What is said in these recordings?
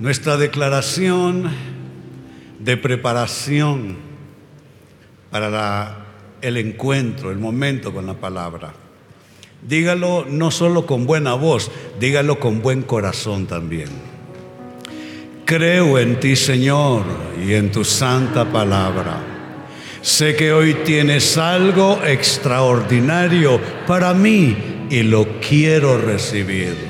nuestra declaración de preparación para el encuentro, el momento con la palabra. Dígalo no solo con buena voz, dígalo con buen corazón también. Creo en ti, Señor, y en tu santa palabra. Sé que hoy tienes algo extraordinario para mí y lo quiero recibir.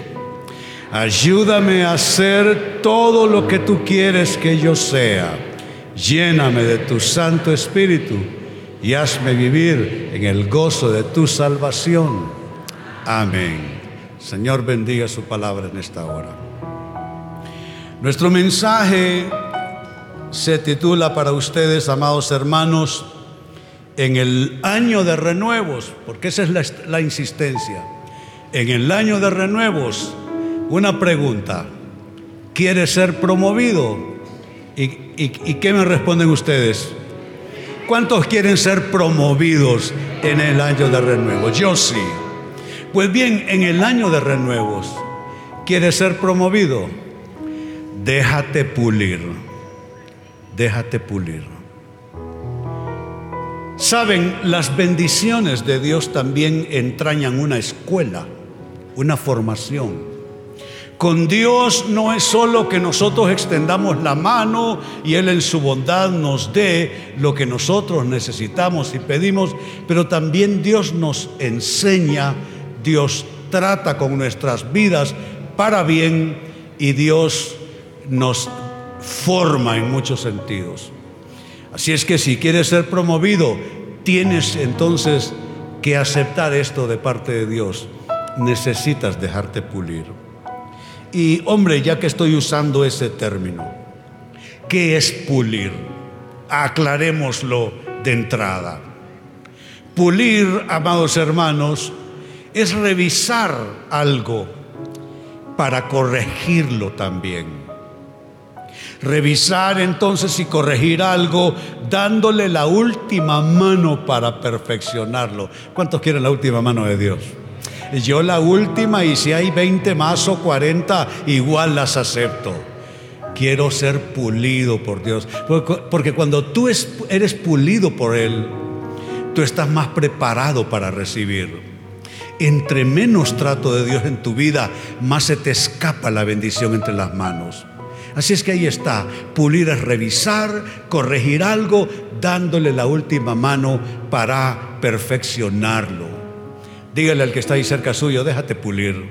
Ayúdame a hacer todo lo que tú quieres que yo sea. Lléname de tu Santo Espíritu y hazme vivir en el gozo de tu salvación. Amén. Señor bendiga su palabra en esta hora. Nuestro mensaje se titula para ustedes, amados hermanos, en el año de renuevos, porque esa es la, la insistencia. En el año de renuevos una pregunta. ¿Quiere ser promovido? ¿Y, qué me responden ustedes? ¿Cuántos quieren ser promovidos en el año de renuevos? Yo sí. Pues bien, en el año de renuevos, ¿quieres ser promovido? Déjate pulir. Déjate pulir. Saben, las bendiciones de Dios también entrañan una escuela, una formación. Con Dios no es solo que nosotros extendamos la mano y Él en su bondad nos dé lo que nosotros necesitamos y pedimos, pero también Dios nos enseña, Dios trata con nuestras vidas para bien y Dios nos forma en muchos sentidos. Así es que si quieres ser promovido, tienes entonces que aceptar esto de parte de Dios. Necesitas dejarte pulir. Y hombre, ya que estoy usando ese término, ¿qué es pulir? Aclarémoslo de entrada. Pulir, amados hermanos, es revisar algo para corregirlo también. Revisar entonces y corregir algo dándole la última mano para perfeccionarlo. ¿Cuántos quieren la última mano de Dios? Yo la última y si hay 20 más o 40, igual las acepto. Quiero ser pulido por Dios. Porque cuando tú eres pulido por Él, tú estás más preparado para recibir. Entre menos trato de Dios en tu vida, más se te escapa la bendición entre las manos. Así es que ahí está, pulir es revisar, corregir algo, dándole la última mano para perfeccionarlo. Dígale al que está ahí cerca suyo, déjate pulir,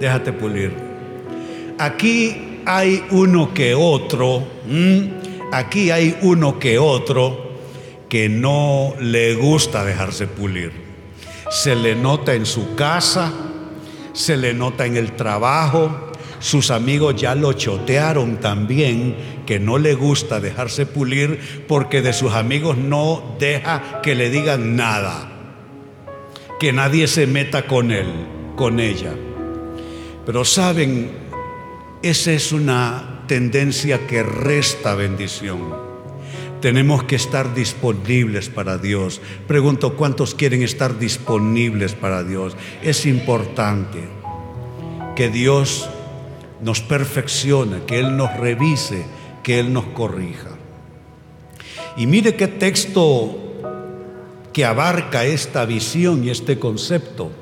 déjate pulir. Aquí hay uno que otro, aquí hay uno que otro que no le gusta dejarse pulir. Se le nota en su casa, se le nota en el trabajo, sus amigos ya lo chotearon también, que no le gusta dejarse pulir porque de sus amigos no deja que le digan nada que nadie se meta con él, con ella. Pero saben, esa es una tendencia que resta bendición. Tenemos que estar disponibles para Dios. Pregunto, ¿cuántos quieren estar disponibles para Dios? Es importante que Dios nos perfeccione, que Él nos revise, que Él nos corrija. Y mire qué texto que abarca esta visión y este concepto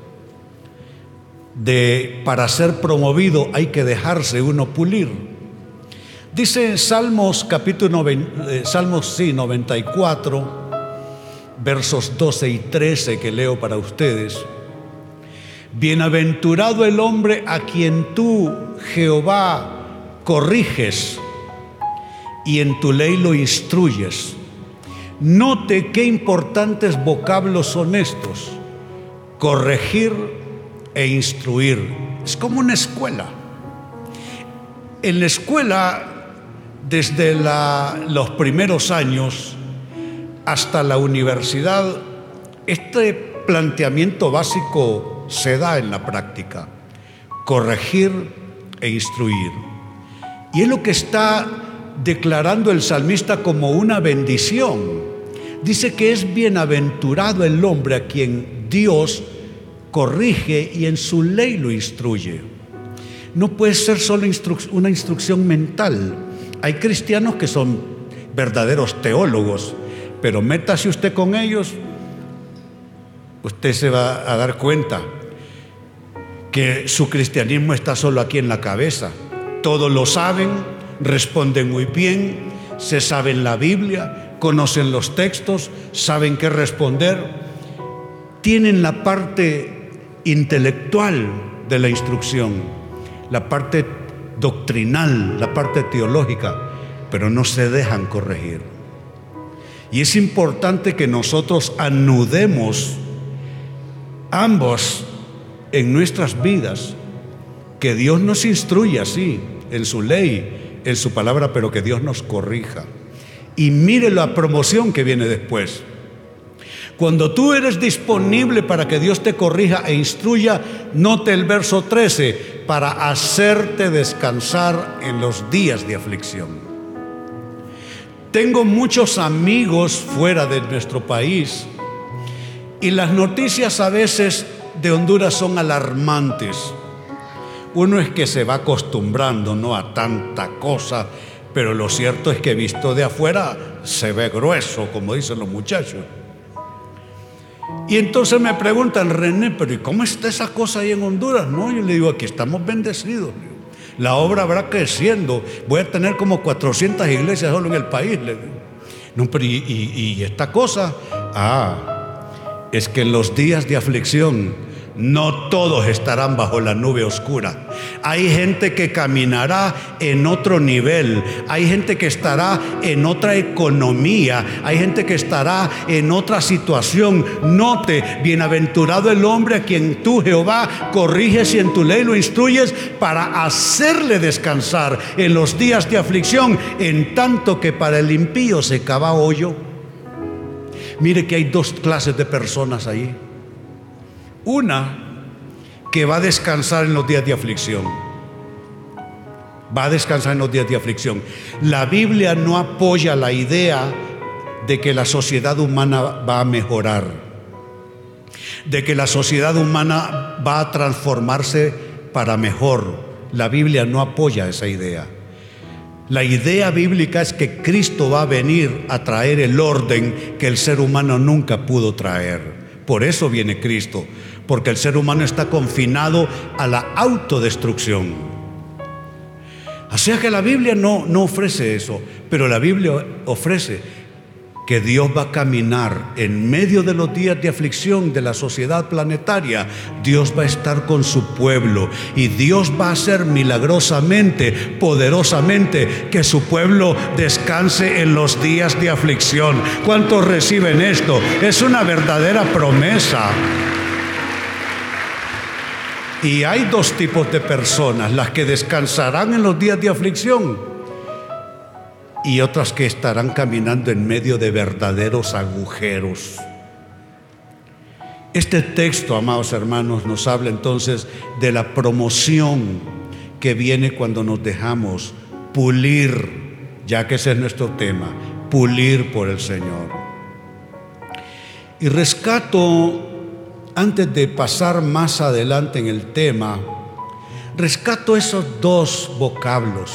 de para ser promovido hay que dejarse uno pulir. Dice Salmos capítulo eh, Salmos sí, 94 versos 12 y 13 que leo para ustedes. Bienaventurado el hombre a quien tú, Jehová, corriges y en tu ley lo instruyes. Note qué importantes vocablos son estos. Corregir e instruir. Es como una escuela. En la escuela, desde los primeros años hasta la universidad, este planteamiento básico se da en la práctica. Corregir e instruir. Y es lo que está declarando el salmista como una bendición dice que es bienaventurado el hombre a quien Dios corrige y en su ley lo instruye. no puede ser solo una instrucción mental. Hay cristianos que son verdaderos teólogos, pero métase usted con ellos, usted se va a dar cuenta que su cristianismo está solo aquí en la cabeza. Todos lo saben, responden muy bien, se saben la Biblia, conocen los textos, saben qué responder, tienen la parte intelectual de la instrucción, la parte doctrinal, la parte teológica, pero no se dejan corregir. Y es importante que nosotros anudemos ambos en nuestras vidas, que Dios nos instruya así, en su ley, en su palabra, pero que Dios nos corrija. Y mire la promoción que viene después. Cuando tú eres disponible para que Dios te corrija e instruya, note el verso 13, para hacerte descansar en los días de aflicción. Tengo muchos amigos fuera de nuestro país y las noticias a veces de Honduras son alarmantes. Uno es que se va acostumbrando no a tanta cosa, pero lo cierto es que visto de afuera se ve grueso, como dicen los muchachos. Y entonces me preguntan, René, pero ¿y cómo está esa cosa ahí en Honduras? No, yo le digo, aquí estamos bendecidos. La obra habrá creciendo. Voy a tener como 400 iglesias solo en el país. Y, y esta cosa? Ah, es que en los días de aflicción no todos estarán bajo la nube oscura. Hay gente que caminará en otro nivel. Hay gente que estará en otra economía. Hay gente que estará en otra situación. Note, bienaventurado el hombre a quien tú, Jehová, corriges y en tu ley lo instruyes para hacerle descansar en los días de aflicción, en tanto que para el impío se cava hoyo. Mire que hay dos clases de personas ahí. Una que va a descansar en los días de aflicción. Va a descansar en los días de aflicción. La Biblia no apoya la idea de que la sociedad humana va a mejorar, de que la sociedad humana va a transformarse para mejor. La Biblia no apoya esa idea. La idea bíblica es que Cristo va a venir a traer el orden que el ser humano nunca pudo traer. Por eso viene Cristo, porque el ser humano está confinado a la autodestrucción. Así que la Biblia no, no ofrece eso, pero la Biblia ofrece que Dios va a caminar en medio de los días de aflicción de la sociedad planetaria. Dios va a estar con su pueblo y Dios va a hacer milagrosamente, poderosamente, que su pueblo descanse en los días de aflicción. ¿Cuántos reciben esto? Es una verdadera promesa. Y hay dos tipos de personas, las que descansarán en los días de aflicción y otras que estarán caminando en medio de verdaderos agujeros. Este texto, amados hermanos, nos habla entonces de la promoción que viene cuando nos dejamos pulir, ya que ese es nuestro tema, pulir por el Señor. Y rescato antes de pasar más adelante en el tema, rescato esos dos vocablos,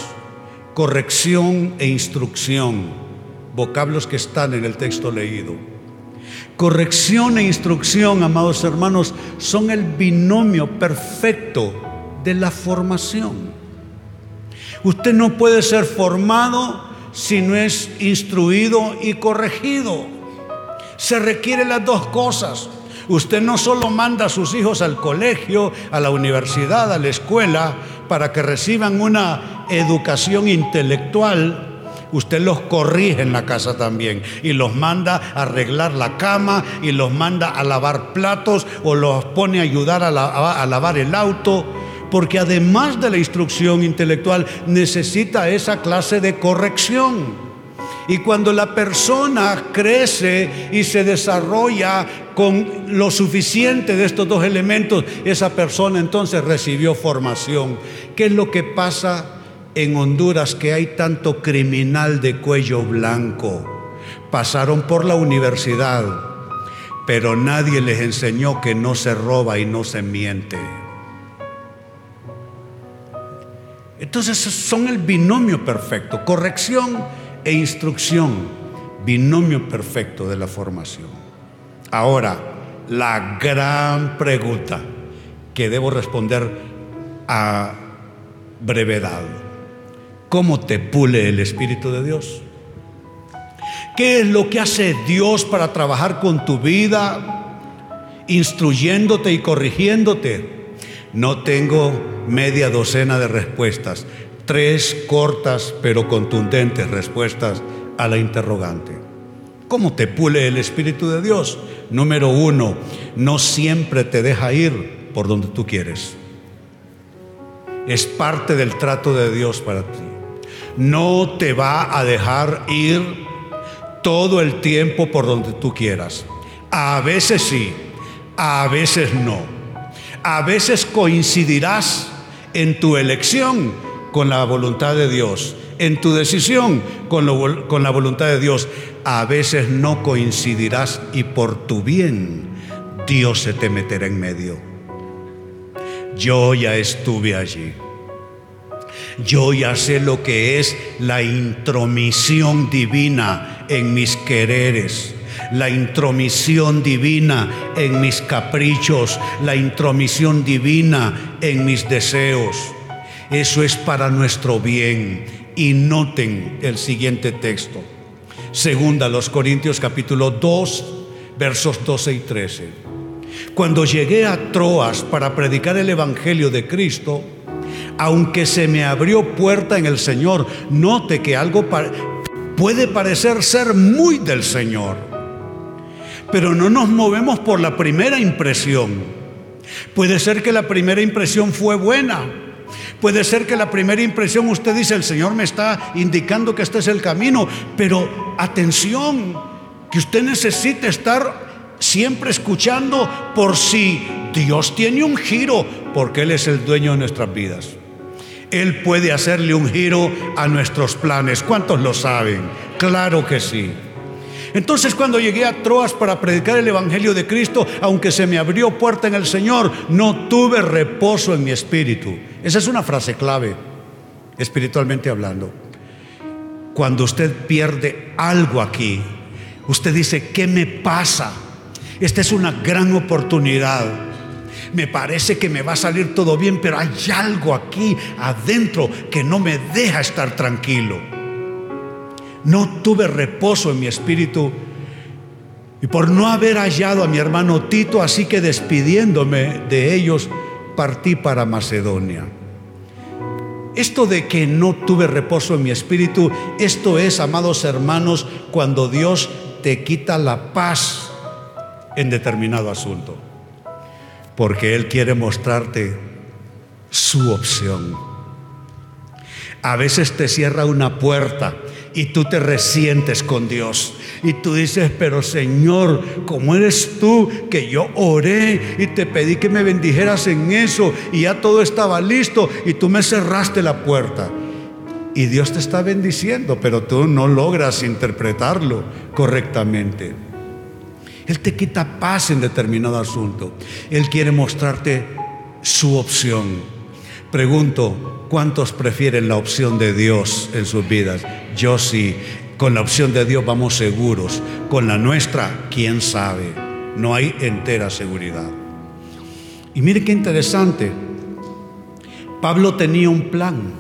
corrección e instrucción, vocablos que están en el texto leído. Corrección e instrucción, amados hermanos, son el binomio perfecto de la formación. Usted no puede ser formado si no es instruido y corregido. Se requieren las dos cosas. Usted no solo manda a sus hijos al colegio, a la universidad, a la escuela, para que reciban una educación intelectual, usted los corrige en la casa también y los manda a arreglar la cama y los manda a lavar platos o los pone a ayudar a, lavar el auto, porque además de la instrucción intelectual necesita esa clase de corrección. Y cuando la persona crece y se desarrolla con lo suficiente de estos dos elementos, esa persona entonces recibió formación. ¿Qué es lo que pasa en Honduras que hay tanto criminal de cuello blanco? Pasaron por la universidad, pero nadie les enseñó que no se roba y no se miente. Entonces son el binomio perfecto, corrección e instrucción, binomio perfecto de la formación. Ahora, la gran pregunta que debo responder a brevedad. ¿Cómo te pule el Espíritu de Dios? ¿Qué es lo que hace Dios para trabajar con tu vida, instruyéndote y corrigiéndote? No tengo media docena de respuestas, tres cortas pero contundentes respuestas a la interrogante. ¿Cómo te pule el Espíritu de Dios? Número uno, no siempre te deja ir por donde tú quieres. Es parte del trato de Dios para ti. No te va a dejar ir todo el tiempo por donde tú quieras. A veces sí, a veces no. A veces coincidirás en tu elección con la voluntad de Dios, en tu decisión con, con la voluntad de Dios. A veces no coincidirás y por tu bien Dios se te meterá en medio. Yo ya estuve allí. Yo ya sé lo que es la intromisión divina en mis quereres, la intromisión divina en mis caprichos, la intromisión divina en mis deseos. Eso es para nuestro bien. Y noten el siguiente texto. Segunda los Corintios capítulo 2, versos 12 y 13. Cuando llegué a Troas para predicar el Evangelio de Cristo, aunque se me abrió puerta en el Señor, note que algo puede parecer ser muy del Señor, pero no nos movemos por la primera impresión. Puede ser que la primera impresión fue buena. Puede ser que la primera impresión usted dice, el Señor me está indicando que este es el camino, pero atención, que usted necesita estar siempre escuchando por si Dios tiene un giro, porque Él es el dueño de nuestras vidas. Él puede hacerle un giro a nuestros planes. ¿Cuántos lo saben? Claro que sí. Entonces cuando llegué a Troas para predicar el Evangelio de Cristo, aunque se me abrió puerta en el Señor, no tuve reposo en mi espíritu. Esa es una frase clave, espiritualmente hablando. Cuando usted pierde algo aquí, usted dice, ¿qué me pasa? Esta es una gran oportunidad me parece que me va a salir todo bien, pero hay algo aquí adentro que no me deja estar tranquilo. No tuve reposo en mi espíritu y por no haber hallado a mi hermano Tito, así que despidiéndome de ellos, partí para Macedonia. Esto de que no tuve reposo en mi espíritu, esto es, amados hermanos, cuando Dios te quita la paz en determinado asunto porque Él quiere mostrarte su opción. A veces te cierra una puerta y tú te resientes con Dios. Y tú dices, pero Señor, ¿cómo eres tú que yo oré y te pedí que me bendijeras en eso y ya todo estaba listo y tú me cerraste la puerta? Y Dios te está bendiciendo, pero tú no logras interpretarlo correctamente. Él te quita paz en determinado asunto. Él quiere mostrarte su opción. Pregunto, ¿cuántos prefieren la opción de Dios en sus vidas? Yo sí. Con la opción de Dios vamos seguros. Con la nuestra, quién sabe. No hay entera seguridad. Y mire qué interesante. Pablo tenía un plan.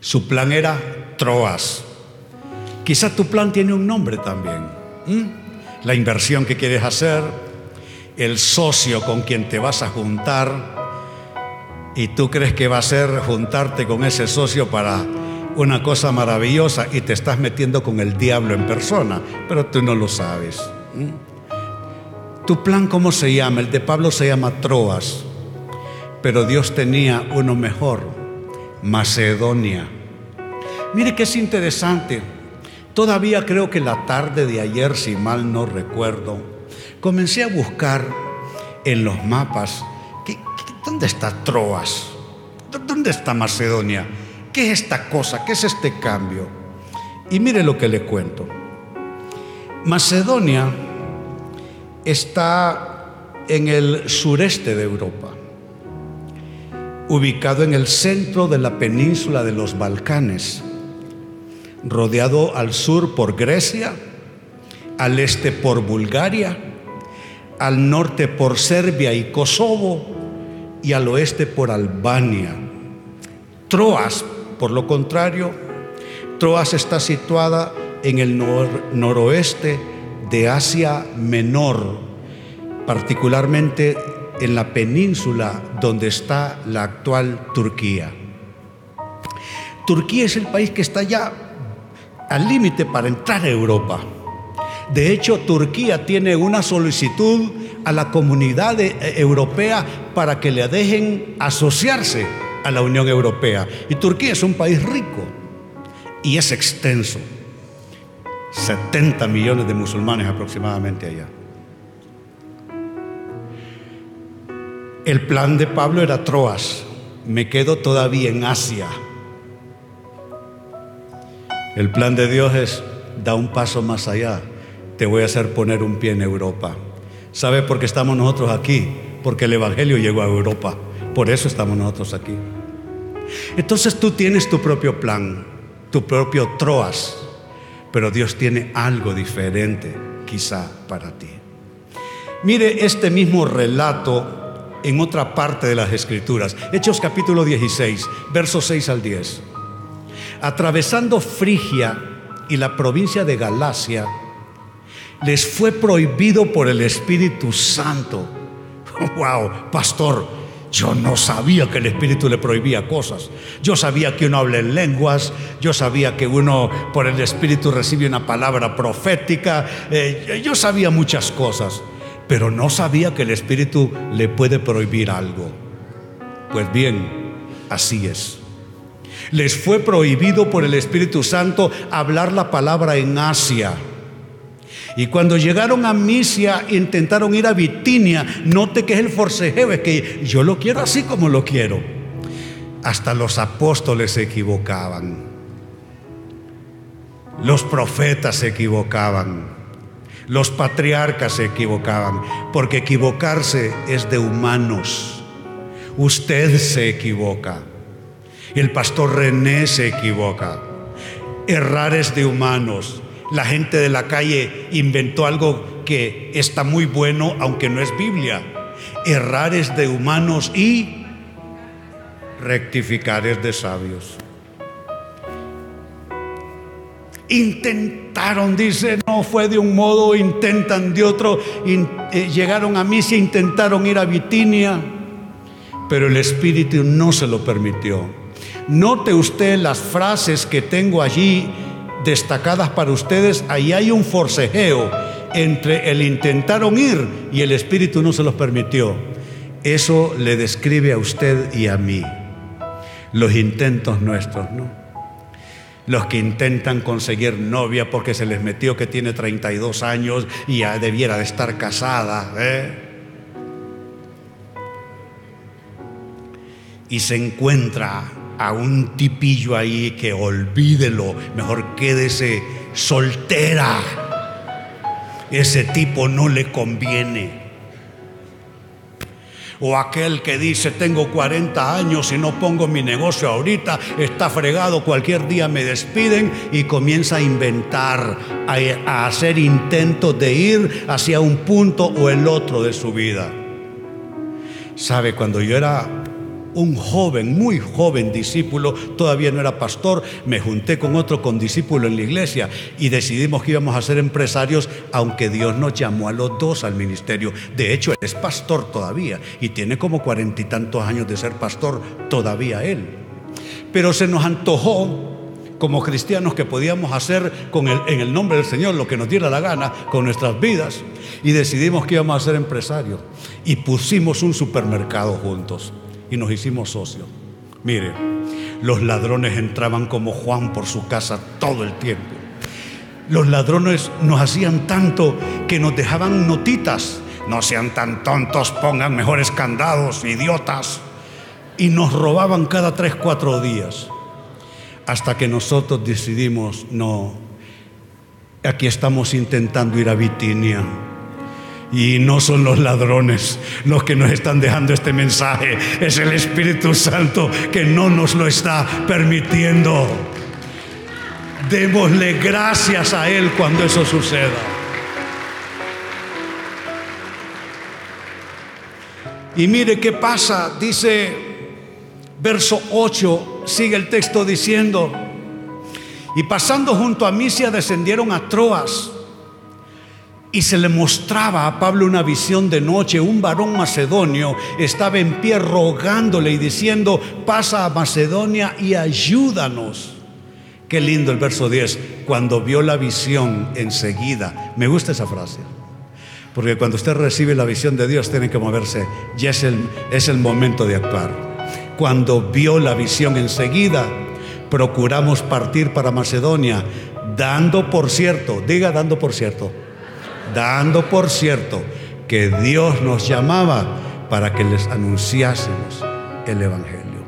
Su plan era Troas. Quizá tu plan tiene un nombre también la inversión que quieres hacer, el socio con quien te vas a juntar y tú crees que va a ser juntarte con ese socio para una cosa maravillosa y te estás metiendo con el diablo en persona, pero tú no lo sabes. ¿Tu plan cómo se llama? El de Pablo se llama Troas, pero Dios tenía uno mejor, Macedonia. Mire que es interesante. Todavía creo que la tarde de ayer, si mal no recuerdo, comencé a buscar en los mapas, ¿dónde está Troas? ¿Dónde está Macedonia? ¿Qué es esta cosa? ¿Qué es este cambio? Y mire lo que le cuento. Macedonia está en el sureste de Europa. ubicado en el centro de la península de los Balcanes, rodeado al sur por Grecia, al este por Bulgaria, al norte por Serbia y Kosovo y al oeste por Albania. Troas, por lo contrario, Troas está situada en el noroeste de Asia Menor, particularmente en la península donde está la actual Turquía. Turquía es el país que está ya al límite para entrar a Europa. De hecho, Turquía tiene una solicitud a la comunidad eh, europea para que le dejen asociarse a la Unión Europea. Y Turquía es un país rico y es extenso. 70 millones de musulmanes aproximadamente allá. El plan de Pablo era Troas. Me quedo todavía en Asia. El plan de Dios es, da un paso más allá. Te voy a hacer poner un pie en Europa. ¿Sabe por qué estamos nosotros aquí? Porque el Evangelio llegó a Europa. Por eso estamos nosotros aquí. Entonces tú tienes tu propio plan, tu propio Troas, pero Dios tiene algo diferente quizá para ti. Mire este mismo relato en otra parte de las Escrituras. Hechos capítulo 16, versos 6 al 10. Atravesando Frigia y la provincia de Galacia, les fue prohibido por el Espíritu Santo. ¡Wow! Pastor, yo no sabía que el Espíritu le prohibía cosas. Yo sabía que uno habla en lenguas, yo sabía que uno por el Espíritu recibe una palabra profética, eh, yo sabía muchas cosas pero no sabía que el Espíritu le puede prohibir algo. Pues bien, así es. Les fue prohibido por el Espíritu Santo hablar la palabra en Asia. Y cuando llegaron a Misia, intentaron ir a Bitinia. Note que es el forcejeo, es que yo lo quiero así como lo quiero. Hasta los apóstoles se equivocaban. Los profetas se equivocaban. Los patriarcas se equivocaban, porque equivocarse es de humanos. Usted se equivoca. El pastor René se equivoca. Errar es de humanos. La gente de la calle inventó algo que está muy bueno, aunque no es Biblia. Errar es de humanos y rectificar es de sabios. Intentaron, dice, no fue de un modo, intentan de otro, eh, llegaron a Misia, intentaron ir a Bitinia, pero el Espíritu no se lo permitió. Note usted las frases que tengo allí destacadas para ustedes, ahí hay un forcejeo entre el intentaron ir y el Espíritu no se los permitió. Eso le describe a usted y a mí los intentos nuestros, ¿no? Los que intentan conseguir novia porque se les metió que tiene 32 años y ya debiera de estar casada. ¿eh? Y se encuentra a un tipillo ahí que olvídelo, mejor quédese soltera. Ese tipo no le conviene. O aquel que dice, tengo 40 años y no pongo mi negocio ahorita, está fregado, cualquier día me despiden y comienza a inventar, a, hacer intentos de ir hacia un punto o el otro de su vida. ¿Sabe? Cuando yo era un joven, muy joven discípulo, todavía no era pastor, me junté con otro condiscípulo en la iglesia y decidimos que íbamos a ser empresarios, aunque Dios nos llamó a los dos al ministerio. De hecho, él es pastor todavía y tiene como cuarenta y tantos años de ser pastor todavía él. Pero se nos antojó como cristianos que podíamos hacer con en el nombre del Señor lo que nos diera la gana con nuestras vidas y decidimos que íbamos a ser empresarios y pusimos un supermercado juntos y nos hicimos socios. Mire, los ladrones entraban como Juan por su casa todo el tiempo. Los ladrones nos hacían tanto que nos dejaban notitas. No sean tan tontos, pongan mejores candados, idiotas. Y nos robaban cada tres, cuatro días. Hasta que nosotros decidimos, no, aquí estamos intentando ir a Bitinia Y no son los ladrones los que nos están dejando este mensaje, es el Espíritu Santo que no nos lo está permitiendo. Démosle gracias a Él cuando eso suceda. Y mire qué pasa, dice verso 8, sigue el texto diciendo, y pasando junto a Misia descendieron a Troas y se le mostraba a Pablo una visión de noche. Un varón macedonio estaba en pie rogándole y diciendo, pasa a Macedonia y ayúdanos. Qué lindo el verso 10. Cuando vio la visión enseguida. Me gusta esa frase. Porque cuando usted recibe la visión de Dios tiene que moverse. Ya es el, es el momento de actuar. Cuando vio la visión enseguida, procuramos partir para Macedonia, dando por cierto, diga dando por cierto, dando por cierto que Dios nos llamaba para que les anunciásemos el Evangelio.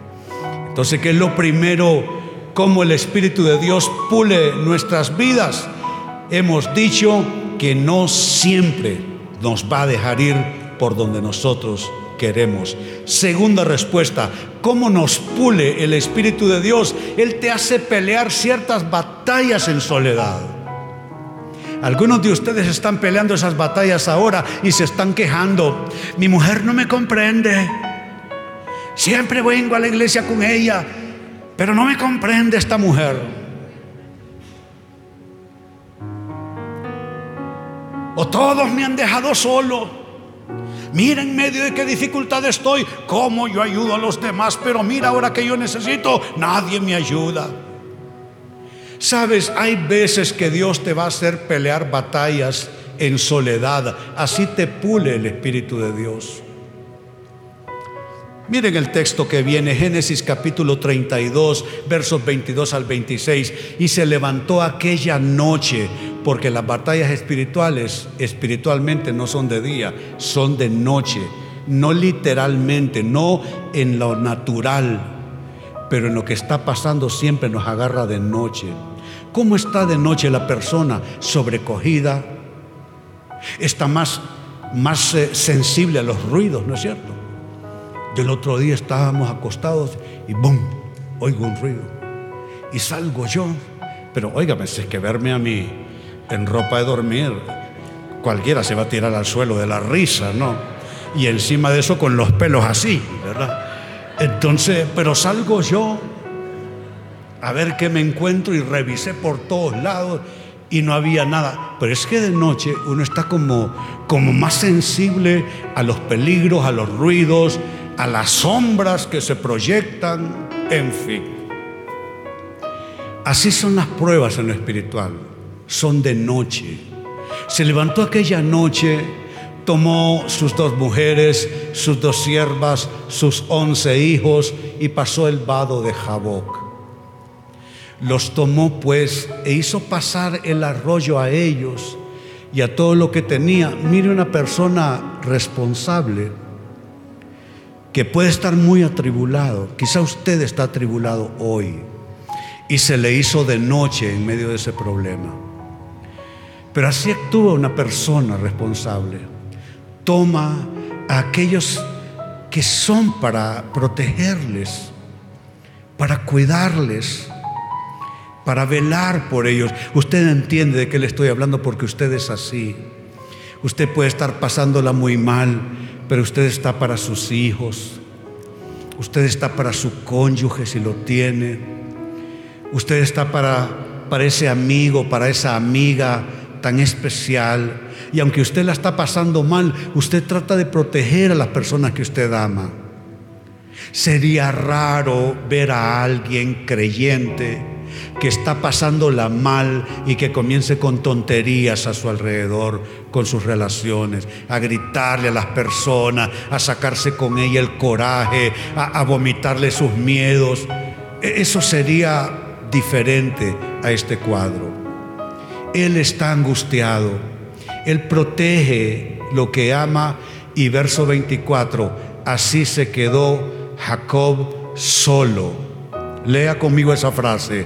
Entonces, ¿qué es lo primero? Cómo el Espíritu de Dios pule nuestras vidas. Hemos dicho que no siempre nos va a dejar ir por donde nosotros queremos. Segunda respuesta, ¿cómo nos pule el Espíritu de Dios? Él te hace pelear ciertas batallas en soledad. Algunos de ustedes están peleando esas batallas ahora y se están quejando. Mi mujer no me comprende. Siempre vengo a la iglesia con ella, pero no me comprende esta mujer. O todos me han dejado solo. Mira en medio de qué dificultad estoy, cómo yo ayudo a los demás, pero mira ahora que yo necesito, nadie me ayuda. Sabes, hay veces que Dios te va a hacer pelear batallas en soledad, así te pule el Espíritu de Dios. Miren el texto que viene, Génesis capítulo 32, versos 22 al 26. Y se levantó aquella noche, porque las batallas espirituales, espiritualmente no son de día, son de noche. No literalmente, no en lo natural, pero en lo que está pasando siempre nos agarra de noche. ¿Cómo está de noche la persona? Sobrecogida, está más, más eh, sensible a los ruidos, ¿no es cierto? El otro día estábamos acostados y ¡bum! Oigo un ruido. Y salgo yo. Pero óigame, si es que verme a mí en ropa de dormir, cualquiera se va a tirar al suelo de la risa, ¿no? Y encima de eso con los pelos así, ¿verdad? Entonces, pero salgo yo a ver qué me encuentro y revisé por todos lados y no había nada. Pero es que de noche uno está como, como más sensible a los peligros, a los ruidos, a las sombras que se proyectan, en fin. Así son las pruebas en lo espiritual, son de noche. Se levantó aquella noche, tomó sus dos mujeres, sus dos siervas, sus once hijos y pasó el vado de Jaboc. Los tomó pues e hizo pasar el arroyo a ellos y a todo lo que tenía. Mire una persona responsable que puede estar muy atribulado. Quizá usted está atribulado hoy y se le hizo de noche en medio de ese problema. Pero así actúa una persona responsable. Toma a aquellos que son para protegerles, para cuidarles, para velar por ellos. Usted entiende de qué le estoy hablando porque usted es así. Usted puede estar pasándola muy mal, pero usted está para sus hijos, usted está para su cónyuge si lo tiene, usted está para, para ese amigo, para esa amiga tan especial. Y aunque usted la está pasando mal, usted trata de proteger a las personas que usted ama. Sería raro ver a alguien creyente que está pasándola mal y que comience con tonterías a su alrededor, con sus relaciones, a gritarle a las personas, a sacarse con ella el coraje, a, a vomitarle sus miedos. E, eso sería diferente a este cuadro. Él está angustiado, Él protege lo que ama. Y verso 24, así se quedó Jacob solo. Lea conmigo esa frase.